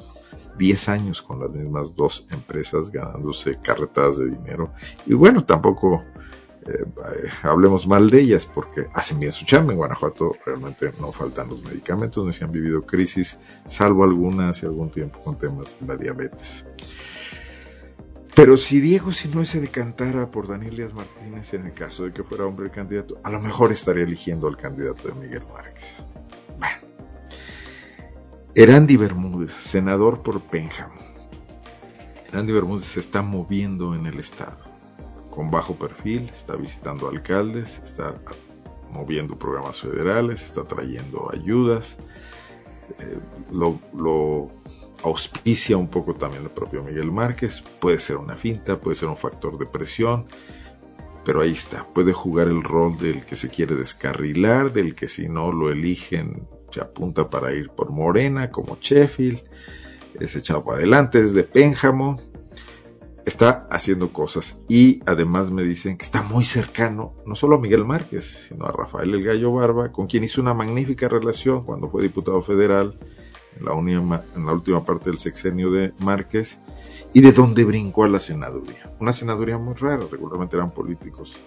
Diez años con las mismas dos empresas ganándose carretadas de dinero. Y bueno, tampoco eh, hablemos mal de ellas porque hacen bien su chamba. En Guanajuato realmente no faltan los medicamentos, no se han vivido crisis, salvo algunas hace algún tiempo con temas de la diabetes. Pero si Diego si se decantara por Daniel Díaz Martínez en el caso de que fuera hombre el candidato, a lo mejor estaría eligiendo al candidato de Miguel Márquez. Bueno. Erandi Bermúdez, senador por Pénjamo. Erandi Bermúdez se está moviendo en el estado con bajo perfil, está visitando alcaldes, está moviendo programas federales, está trayendo ayudas, eh, lo, auspicia un poco también el propio Miguel Márquez, puede ser una finta, puede ser un factor de presión, pero ahí está, puede jugar el rol del que se quiere descarrilar, del que si no lo eligen se apunta para ir por Morena, como Sheffield, es echado para adelante, es de Pénjamo, está haciendo cosas y además me dicen que está muy cercano no solo a Miguel Márquez, sino a Rafael El Gallo Barba, con quien hizo una magnífica relación cuando fue diputado federal en la, en la última parte del sexenio de Márquez y de donde brincó a la senaduría. Una senaduría muy rara, regularmente eran políticos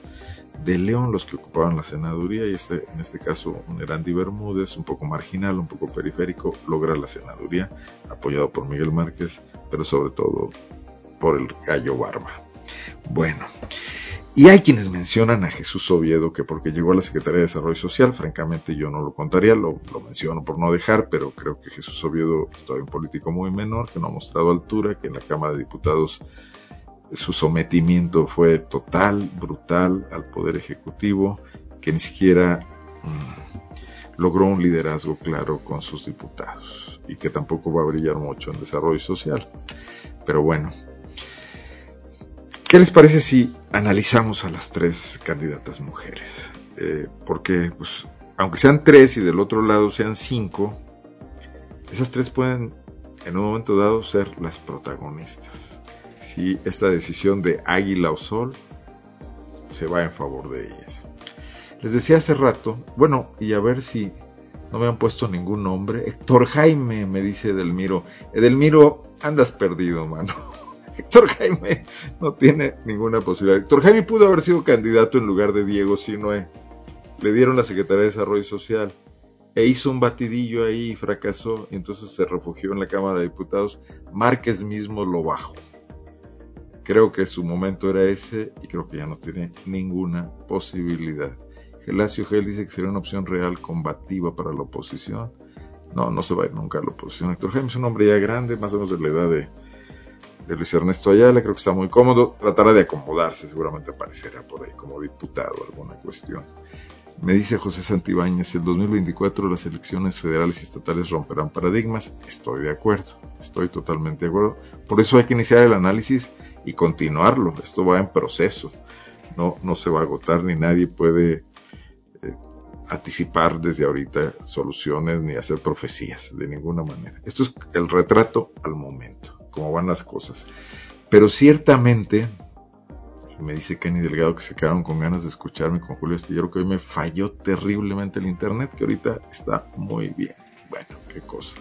de León los que ocupaban la senaduría y este, en este caso un Erandi Bermúdez, un poco marginal, un poco periférico, logra la senaduría, apoyado por Miguel Márquez, pero sobre todo por el gallo barba. Bueno, y hay quienes mencionan a Jesús Oviedo que porque llegó a la Secretaría de Desarrollo Social, francamente yo no lo contaría, lo, lo menciono por no dejar, pero creo que Jesús Oviedo es todavía un político muy menor, que no ha mostrado altura, que en la Cámara de Diputados su sometimiento fue total, brutal al Poder Ejecutivo, que ni siquiera mmm, logró un liderazgo claro con sus diputados y que tampoco va a brillar mucho en desarrollo social. Pero bueno, ¿Qué les parece si analizamos a las tres candidatas mujeres? Eh, porque, pues, aunque sean tres y del otro lado sean cinco, esas tres pueden en un momento dado ser las protagonistas. Si esta decisión de águila o sol se va en favor de ellas. Les decía hace rato, bueno, y a ver si no me han puesto ningún nombre. Héctor Jaime, me dice Edelmiro. Edelmiro, andas perdido, mano. Héctor Jaime no tiene ninguna posibilidad. Héctor Jaime pudo haber sido candidato en lugar de Diego Sinoé. Le dieron la Secretaría de Desarrollo Social e hizo un batidillo ahí y fracasó. Y entonces se refugió en la Cámara de Diputados. Márquez mismo lo bajó. Creo que su momento era ese y creo que ya no tiene ninguna posibilidad. Gelacio Gel dice que sería una opción real combativa para la oposición. No, no se va a ir nunca a la oposición. Héctor Jaime es un hombre ya grande, más o menos de la edad de, de Luis Ernesto Ayala, creo que está muy cómodo, tratará de acomodarse, seguramente aparecerá por ahí como diputado alguna cuestión. Me dice José Santibáñez, el 2024 las elecciones federales y estatales romperán paradigmas. Estoy de acuerdo, estoy totalmente de acuerdo. Por eso hay que iniciar el análisis y continuarlo. Esto va en proceso. No, no se va a agotar ni nadie puede eh, anticipar desde ahorita soluciones ni hacer profecías de ninguna manera. Esto es el retrato al momento cómo van las cosas. Pero ciertamente, me dice Kenny Delgado que se quedaron con ganas de escucharme con Julio Astillero, que hoy me falló terriblemente el internet, que ahorita está muy bien. Bueno, qué cosa.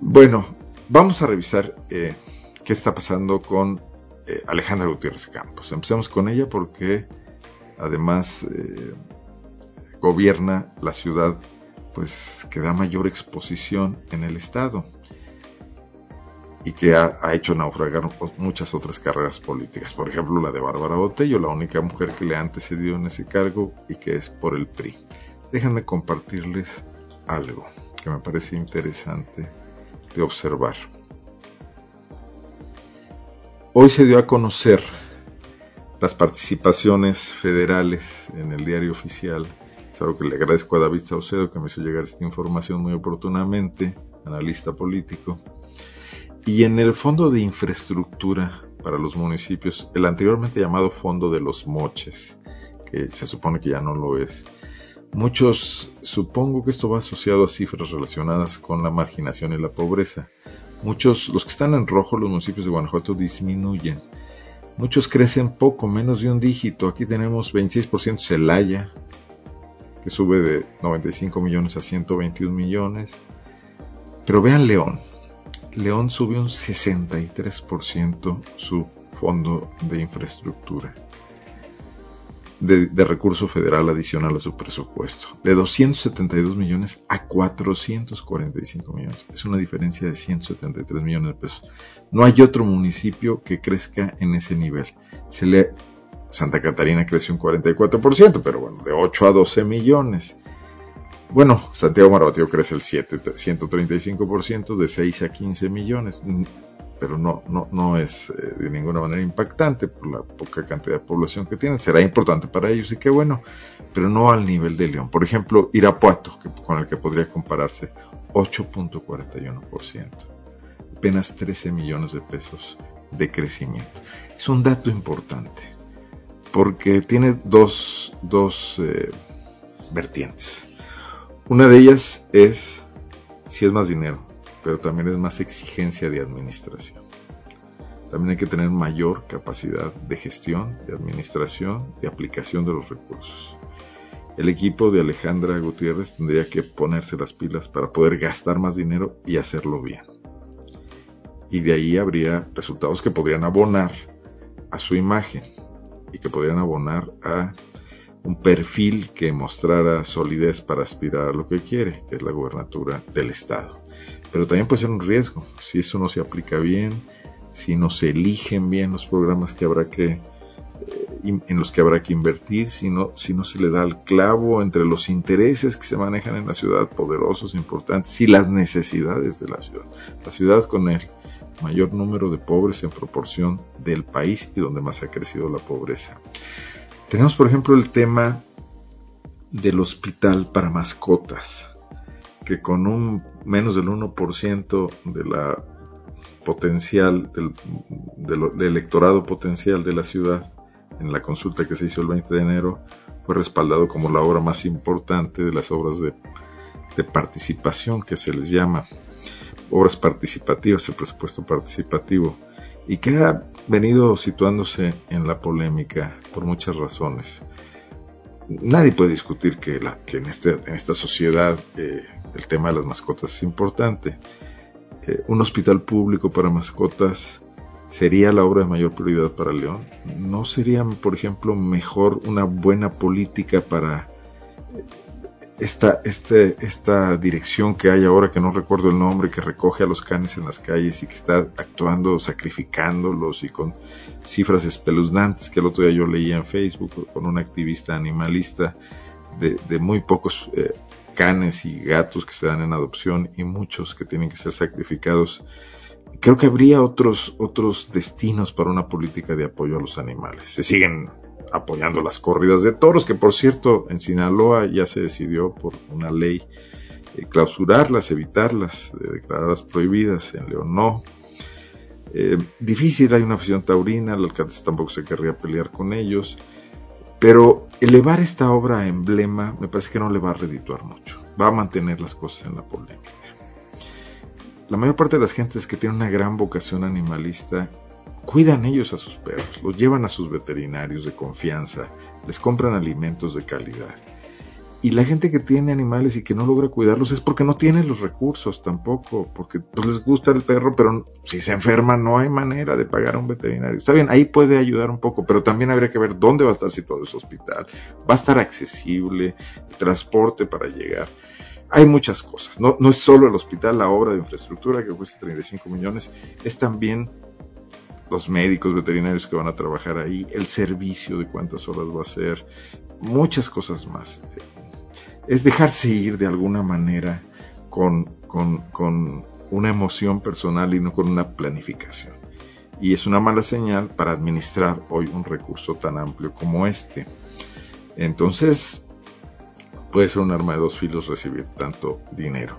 Bueno, vamos a revisar eh, qué está pasando con eh, Alejandra Gutiérrez Campos. Empecemos con ella porque además eh, gobierna la ciudad pues que da mayor exposición en el estado y que ha, hecho naufragar muchas otras carreras políticas. Por ejemplo, la de Bárbara Botello, la única mujer que le ha antecedido en ese cargo y que es por el PRI. Déjenme compartirles algo que me parece interesante de observar. Hoy se dio a conocer las participaciones federales en el diario oficial. Es algo que le agradezco a David Saucedo que me hizo llegar esta información muy oportunamente, analista político y en el Fondo de Infraestructura para los municipios, el anteriormente llamado Fondo de los Moches, que se supone que ya no lo es, muchos supongo que esto va asociado a cifras relacionadas con la marginación y la pobreza. Muchos, los que están en rojo, los municipios de Guanajuato disminuyen. Muchos crecen poco, menos de un dígito. Aquí tenemos 26% Celaya, que sube de 95 millones a 121 millones. Pero vean León, León subió un 63% su fondo de infraestructura de, recurso federal adicional a su presupuesto, de 272 millones a 445 millones. Es una diferencia de 173 millones de pesos. No hay otro municipio que crezca en ese nivel. Santa Catarina creció un 44%, pero bueno, de 8 a 12 millones. Bueno, Santiago Marabatío crece el 7, 135%, de 6 a 15 millones, pero no, no, no es eh, de ninguna manera impactante por la poca cantidad de población que tienen. Será importante para ellos y qué bueno, pero no al nivel de León. Por ejemplo, Irapuato, que, con el que podría compararse, 8.41%, apenas 13 millones de pesos de crecimiento. Es un dato importante, porque tiene dos, dos eh, vertientes. Una de ellas es si es más dinero, pero también es más exigencia de administración. También hay que tener mayor capacidad de gestión, de administración, de aplicación de los recursos. El equipo de Alejandra Gutiérrez tendría que ponerse las pilas para poder gastar más dinero y hacerlo bien. Y de ahí habría resultados que podrían abonar a su imagen y que podrían abonar a un perfil que mostrara solidez para aspirar a lo que quiere, que es la gobernatura del Estado. Pero también puede ser un riesgo, si eso no se aplica bien, si no se eligen bien los programas que habrá que eh, en los que habrá que invertir, si no, si no se le da el clavo entre los intereses que se manejan en la ciudad, poderosos, importantes, y las necesidades de la ciudad. La ciudad con el mayor número de pobres en proporción del país y donde más ha crecido la pobreza. Tenemos, por ejemplo, el tema del hospital para mascotas, que con un menos del 1% de la potencial, del, electorado potencial de la ciudad, en la consulta que se hizo el 20 de enero, fue respaldado como la obra más importante de las obras de, participación que se les llama, obras participativas, el presupuesto participativo. Y que ha venido situándose en la polémica por muchas razones. Nadie puede discutir que, la, que en, este, en esta sociedad eh, el tema de las mascotas es importante. Eh, un hospital público para mascotas sería la obra de mayor prioridad para León. ¿No sería, por ejemplo, mejor una buena política para esta, este, esta dirección que hay ahora, que no recuerdo el nombre, que recoge a los canes en las calles y que está actuando, sacrificándolos y con cifras espeluznantes que el otro día yo leía en Facebook con un activista animalista de, muy pocos eh, canes y gatos que se dan en adopción y muchos que tienen que ser sacrificados. Creo que habría otros, otros destinos para una política de apoyo a los animales. Se siguen apoyando las corridas de toros, que por cierto en Sinaloa ya se decidió por una ley eh, clausurarlas, evitarlas, eh, declararlas prohibidas, en León no. Eh, difícil, hay una afición taurina, el alcalde tampoco se querría pelear con ellos, pero elevar esta obra a emblema me parece que no le va a redituar mucho, va a mantener las cosas en la polémica. la mayor parte de las gentes que tienen una gran vocación animalista cuidan ellos a sus perros, los llevan a sus veterinarios de confianza, les compran alimentos de calidad. Y la gente que tiene animales y que no logra cuidarlos es porque no tiene los recursos tampoco, porque pues, les gusta el perro, pero si se enferma no hay manera de pagar a un veterinario. Está bien, ahí puede ayudar un poco, pero también habría que ver dónde va a estar situado ese hospital. Va a estar accesible, transporte para llegar. Hay muchas cosas. No, no es solo el hospital, la obra de infraestructura que cuesta 35 millones, es también los médicos veterinarios que van a trabajar ahí, el servicio de cuántas horas va a ser, muchas cosas más. Es dejarse ir de alguna manera con, con, una emoción personal y no con una planificación. Y es una mala señal para administrar hoy un recurso tan amplio como este. Entonces, puede ser un arma de dos filos recibir tanto dinero.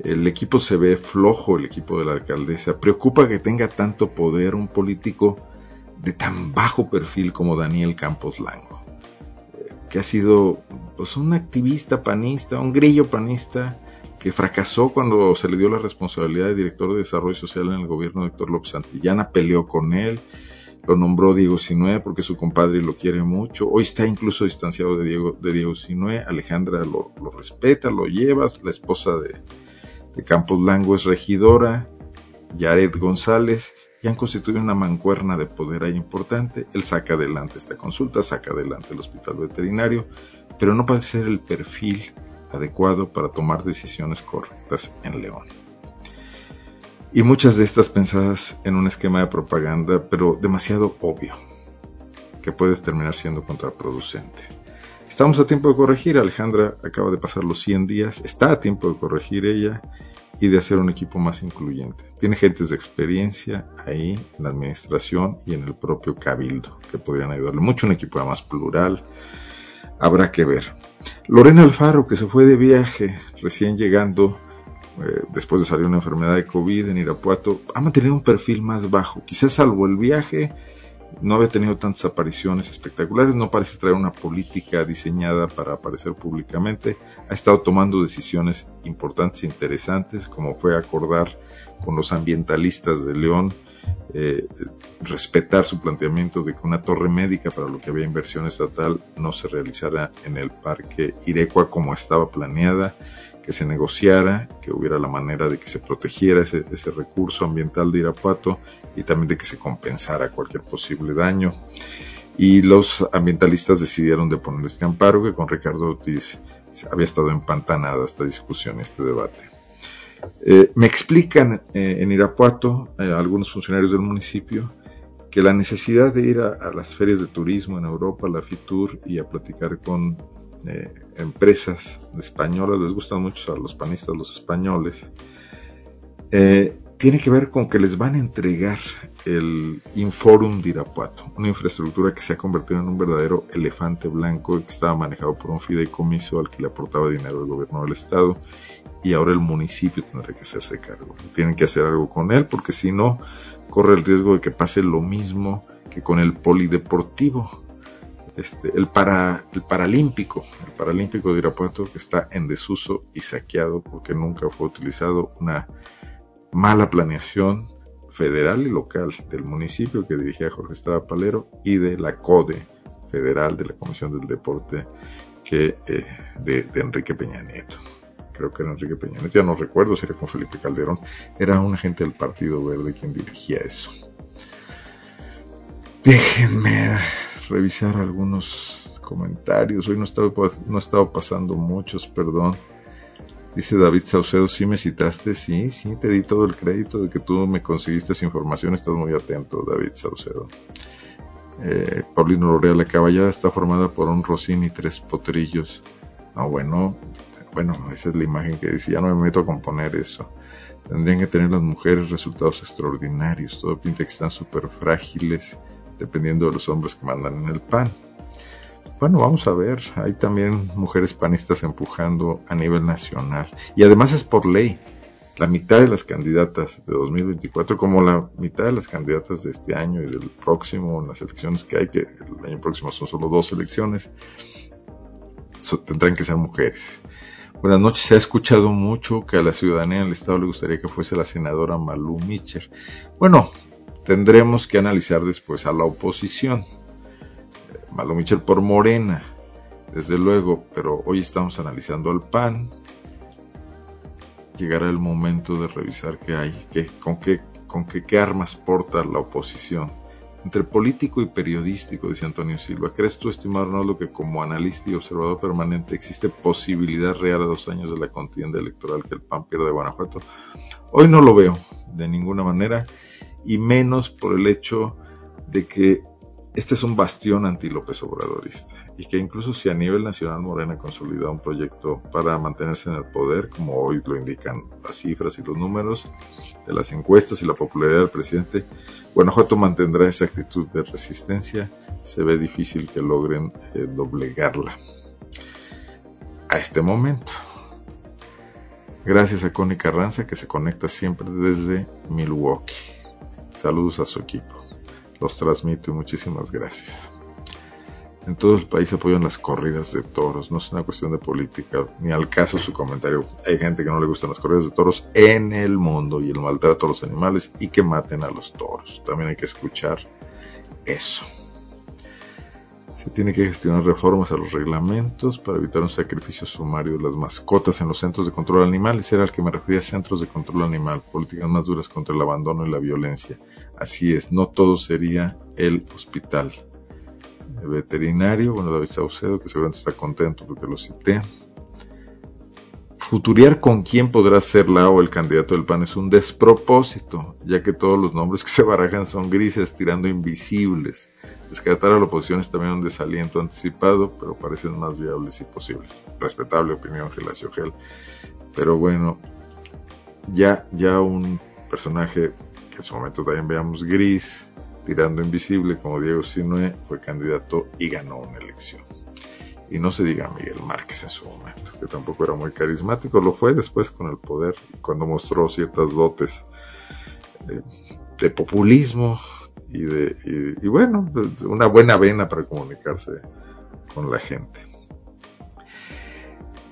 El equipo se ve flojo, el equipo de la alcaldesa. Preocupa que tenga tanto poder un político de tan bajo perfil como Daniel Campos Lango, eh, que ha sido pues, un activista panista, un grillo panista, que fracasó cuando se le dio la responsabilidad de director de desarrollo social en el gobierno de Héctor López Santillana, peleó con él, lo nombró Diego Sinue porque su compadre lo quiere mucho, hoy está incluso distanciado de Diego, de Diego Sinue, Alejandra lo respeta, lo lleva, la esposa de, de Campos Lango es regidora, Yaret González, y han constituido una mancuerna de poder ahí importante. Él saca adelante esta consulta, saca adelante el hospital veterinario, pero no parece ser el perfil adecuado para tomar decisiones correctas en León. Y muchas de estas pensadas en un esquema de propaganda, pero demasiado obvio, que puede terminar siendo contraproducente. Estamos a tiempo de corregir, Alejandra acaba de pasar los 100 días, está a tiempo de corregir ella y de hacer un equipo más incluyente. Tiene gentes de experiencia ahí en la administración y en el propio cabildo que podrían ayudarle mucho, un equipo más plural, habrá que ver. Lorena Alfaro, que se fue de viaje recién llegando, eh, después de salir una enfermedad de COVID en Irapuato, ha mantenido un perfil más bajo, quizás salvo el viaje no había tenido tantas apariciones espectaculares, no parece traer una política diseñada para aparecer públicamente, ha estado tomando decisiones importantes e interesantes, como fue acordar con los ambientalistas de León eh, respetar su planteamiento de que una torre médica para lo que había inversión estatal no se realizara en el parque Irecua como estaba planeada que se negociara, que hubiera la manera de que se protegiera ese, recurso ambiental de Irapuato y también de que se compensara cualquier posible daño. Y los ambientalistas decidieron de poner este amparo que con Ricardo Ortiz había estado empantanada esta discusión, este debate. Eh, me explican eh, en Irapuato eh, algunos funcionarios del municipio que la necesidad de ir a, a, las ferias de turismo en Europa, la FITUR, y a platicar con empresas españolas, les gustan mucho a los panistas los españoles, eh, tiene que ver con que les van a entregar el Inforum de Irapuato, una infraestructura que se ha convertido en un verdadero elefante blanco que estaba manejado por un fideicomiso al que le aportaba dinero el gobierno del estado y ahora el municipio tendrá que hacerse cargo. Tienen que hacer algo con él porque si no corre el riesgo de que pase lo mismo que con el polideportivo este, el, para, el paralímpico, el paralímpico de Irapuato que está en desuso y saqueado porque nunca fue utilizado una mala planeación federal y local del municipio que dirigía Jorge Estrada Palero y de la CODE federal de la Comisión del Deporte que eh, de, Enrique Peña Nieto. Creo que era Enrique Peña Nieto, ya no recuerdo si era con Felipe Calderón, era un agente del Partido Verde quien dirigía eso. Déjenme revisar algunos comentarios. Hoy no he no estado pasando muchos, perdón. Dice David Saucedo, sí me citaste, sí, sí, te di todo el crédito de que tú me conseguiste esa información, estás muy atento, David Saucedo. Eh, Paulino Lorea, la caballada está formada por un rocín y tres potrillos. No, bueno, bueno, esa es la imagen que dice, ya no me meto a componer eso. Tendrían que tener las mujeres resultados extraordinarios, todo pinta que están súper frágiles dependiendo de los hombres que mandan en el PAN. Bueno, vamos a ver, hay también mujeres panistas empujando a nivel nacional y además es por ley. La mitad de las candidatas de 2024, como la mitad de las candidatas de este año y del próximo, en las elecciones que hay, que el año próximo son solo dos elecciones, tendrán que ser mujeres. Buenas noches. Se ha escuchado mucho que a la ciudadanía del Estado le gustaría que fuese la senadora Malú Mitcher. Bueno, tendremos que analizar después a la oposición. Malú Mitcher por Morena, desde luego, pero hoy estamos analizando al PAN. Llegará el momento de revisar qué hay, qué, con, qué, con qué, armas porta la oposición entre político y periodístico, dice Antonio Silva. ¿Crees tú, estimado Arnoldo, que como analista y observador permanente existe posibilidad real a dos años de la contienda electoral que el PAN pierda Guanajuato? Hoy no lo veo de ninguna manera, y menos por el hecho de que este es un bastión anti-López Obradorista y que incluso si a nivel nacional Morena consolida un proyecto para mantenerse en el poder, como hoy lo indican las cifras y los números de las encuestas y la popularidad del presidente, Guanajuato mantendrá esa actitud de resistencia. Se ve difícil que logren eh, doblegarla a este momento. Gracias a Connie Carranza que se conecta siempre desde Milwaukee. Saludos a su equipo los transmito y muchísimas gracias. En todo el país apoyan las corridas de toros, no es una cuestión de política, ni al caso su comentario. Hay gente que no le gustan las corridas de toros en el mundo y el maltrato a los animales y que maten a los toros. También hay que escuchar eso. Se tiene que gestionar reformas a los reglamentos para evitar un sacrificio sumario de las mascotas en los centros de control animal. Ese era al que me refería, centros de control animal, políticas más duras contra el abandono y la violencia. Así es, no todo sería el hospital. El veterinario, bueno, David Saucedo, que seguramente está contento porque lo cité. Futuriar con quién podrá ser la o el candidato del PAN es un despropósito, ya que todos los nombres que se barajan son grises, tirando invisibles. Descartar a la oposición es también un desaliento anticipado, pero parecen más viables y posibles. Respetable opinión, Gelacio Gel. Pero bueno, ya, ya un personaje que en su momento también veamos gris, tirando invisible, como Diego Sinue, fue candidato y ganó una elección. Y no se diga Miguel Márquez en su momento, que tampoco era muy carismático, lo fue después con el poder, cuando mostró ciertas dotes eh, de populismo, y, de, y, bueno, una buena vena para comunicarse con la gente.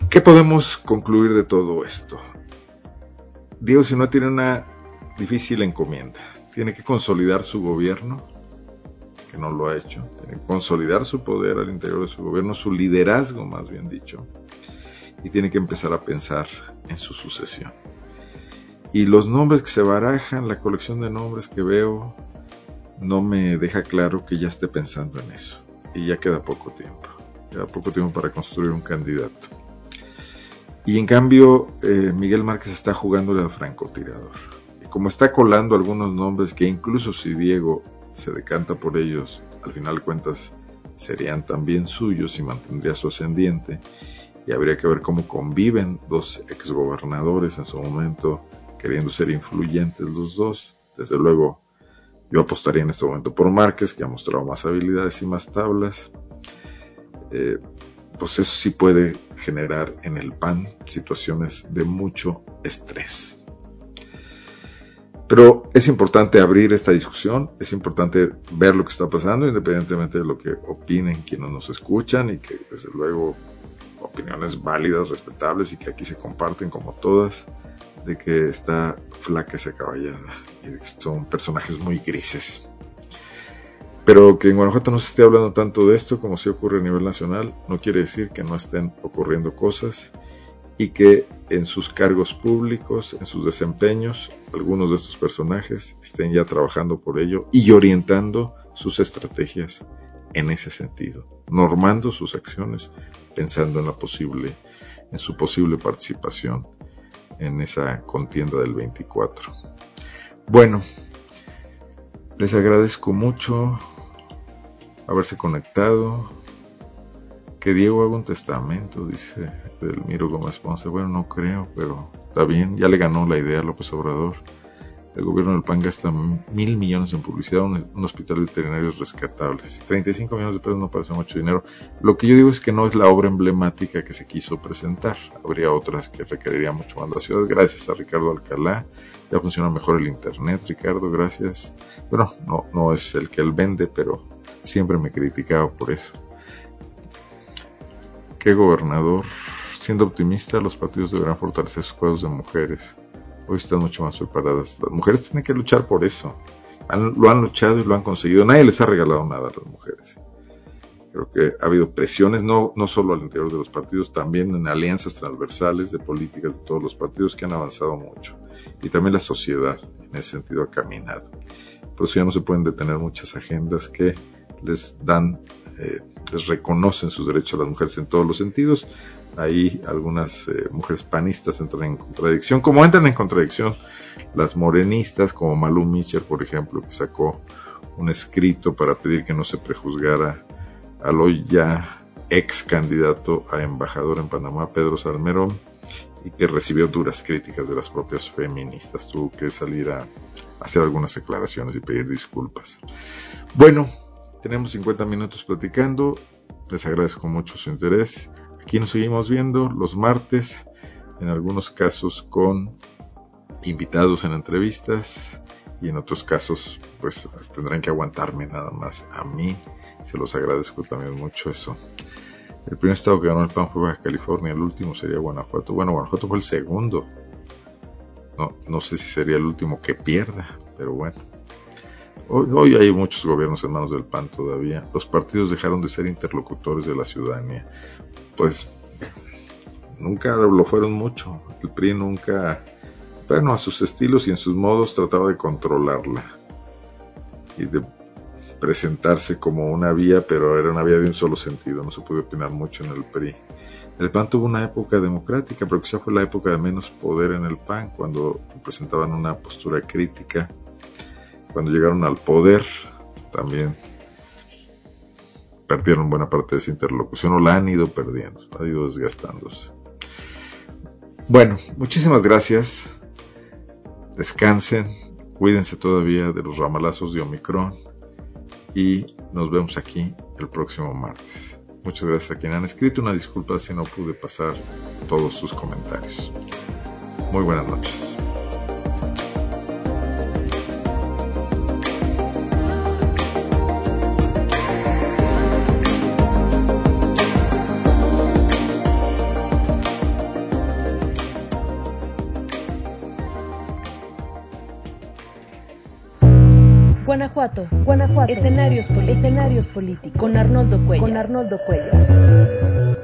¿Qué podemos concluir de todo esto? Diego si no tiene una difícil encomienda. Tiene que consolidar su gobierno, que no lo ha hecho. Consolidar su poder al interior de su gobierno, su liderazgo más bien dicho. Y tiene que empezar a pensar en su sucesión. Y los nombres que se barajan, la colección de nombres que veo, no me deja claro que ya esté pensando en eso. Y ya queda poco tiempo. Queda poco tiempo para construir un candidato. Y en cambio, eh, Miguel Márquez está jugándole al francotirador. Y como está colando algunos nombres que incluso si Diego se decanta por ellos, al final de cuentas serían también suyos y mantendría su ascendiente. Y habría que ver cómo conviven dos exgobernadores en su momento, queriendo ser influyentes los dos. Desde luego, yo apostaría en este momento por Márquez, que ha mostrado más habilidades y más tablas. Eh, pues eso sí puede generar en el PAN situaciones de mucho estrés. Pero es importante abrir esta discusión, es importante ver lo que está pasando, independientemente de lo que opinen quienes nos escuchan y que desde luego opiniones válidas, respetables y que aquí se comparten como todas de que está flaca esa caballada y de que son personajes muy grises. Pero que en Guanajuato no se esté hablando tanto de esto como si ocurre a nivel nacional, no quiere decir que no estén ocurriendo cosas y que en sus cargos públicos, en sus desempeños, algunos de estos personajes estén ya trabajando por ello y orientando sus estrategias en ese sentido, normando sus acciones pensando en la posible, en su posible participación en esa contienda del 24. Bueno, les agradezco mucho haberse conectado. Que Diego haga un testamento, dice Delmiro Gómez Ponce. Bueno, no creo, pero está bien, ya le ganó la idea a López Obrador el gobierno del PAN gasta mil millones en publicidad, un, un hospital veterinario es rescatable. 35 millones de pesos no parece mucho dinero. Lo que yo digo es que no es la obra emblemática que se quiso presentar. Habría otras que requerirían mucho más la ciudad. Gracias a Ricardo Alcalá. Ya funciona mejor el internet, Ricardo, gracias. Bueno, no, no es el que él vende, pero siempre me criticaba por eso. ¿Qué gobernador? Siendo optimista, los partidos deberán fortalecer sus cuadros de mujeres. Hoy están mucho más preparadas. Las mujeres tienen que luchar por eso. lo han luchado y lo han conseguido. Nadie les ha regalado nada a las mujeres. Creo que ha habido presiones, no, no solo al interior de los partidos, también en alianzas transversales de políticas de todos los partidos que han avanzado mucho. Y también la sociedad, en ese sentido, ha caminado. Por eso ya no se pueden detener muchas agendas que les dan, eh, reconocen sus derechos a las mujeres en todos los sentidos. Ahí algunas eh, mujeres panistas entran en contradicción, como entran en contradicción las morenistas, como Malú Mitchell, por ejemplo, que sacó un escrito para pedir que no se prejuzgara al hoy ya ex candidato a embajador en Panamá, Pedro Salmerón, y que recibió duras críticas de las propias feministas. Tuvo que salir a hacer algunas declaraciones y pedir disculpas. Bueno, tenemos 50 minutos platicando. Les agradezco mucho su interés. Aquí nos seguimos viendo los martes, en algunos casos con invitados en entrevistas y en otros casos pues tendrán que aguantarme nada más a mí se los agradezco también mucho eso. El primer estado que ganó el PAN fue Baja California, el último sería Guanajuato. Bueno, Guanajuato fue el segundo. No, no sé si sería el último que pierda, pero bueno. Hoy, hay muchos gobiernos en manos del PAN todavía. Los partidos dejaron de ser interlocutores de la ciudadanía. Pues nunca lo fueron mucho. El PRI nunca, bueno, a sus estilos y en sus modos trataba de controlarla y de presentarse como una vía, pero era una vía de un solo sentido, no se puede opinar mucho en el PRI. El PAN tuvo una época democrática, pero quizá fue la época de menos poder en el PAN, cuando presentaban una postura crítica. Cuando llegaron al poder, también perdieron buena parte de esa interlocución, o la han ido perdiendo, ha ido desgastándose. Bueno, muchísimas gracias. Descansen, cuídense todavía de los ramalazos de Omicron y nos vemos aquí el próximo martes. Muchas gracias a quien han escrito. Una disculpa si no pude pasar todos sus comentarios. Muy buenas noches. Guanajuato. Guanajuato. Escenarios políticos. Escenarios políticos. Con Arnoldo Cuello. Con Arnoldo Cuello.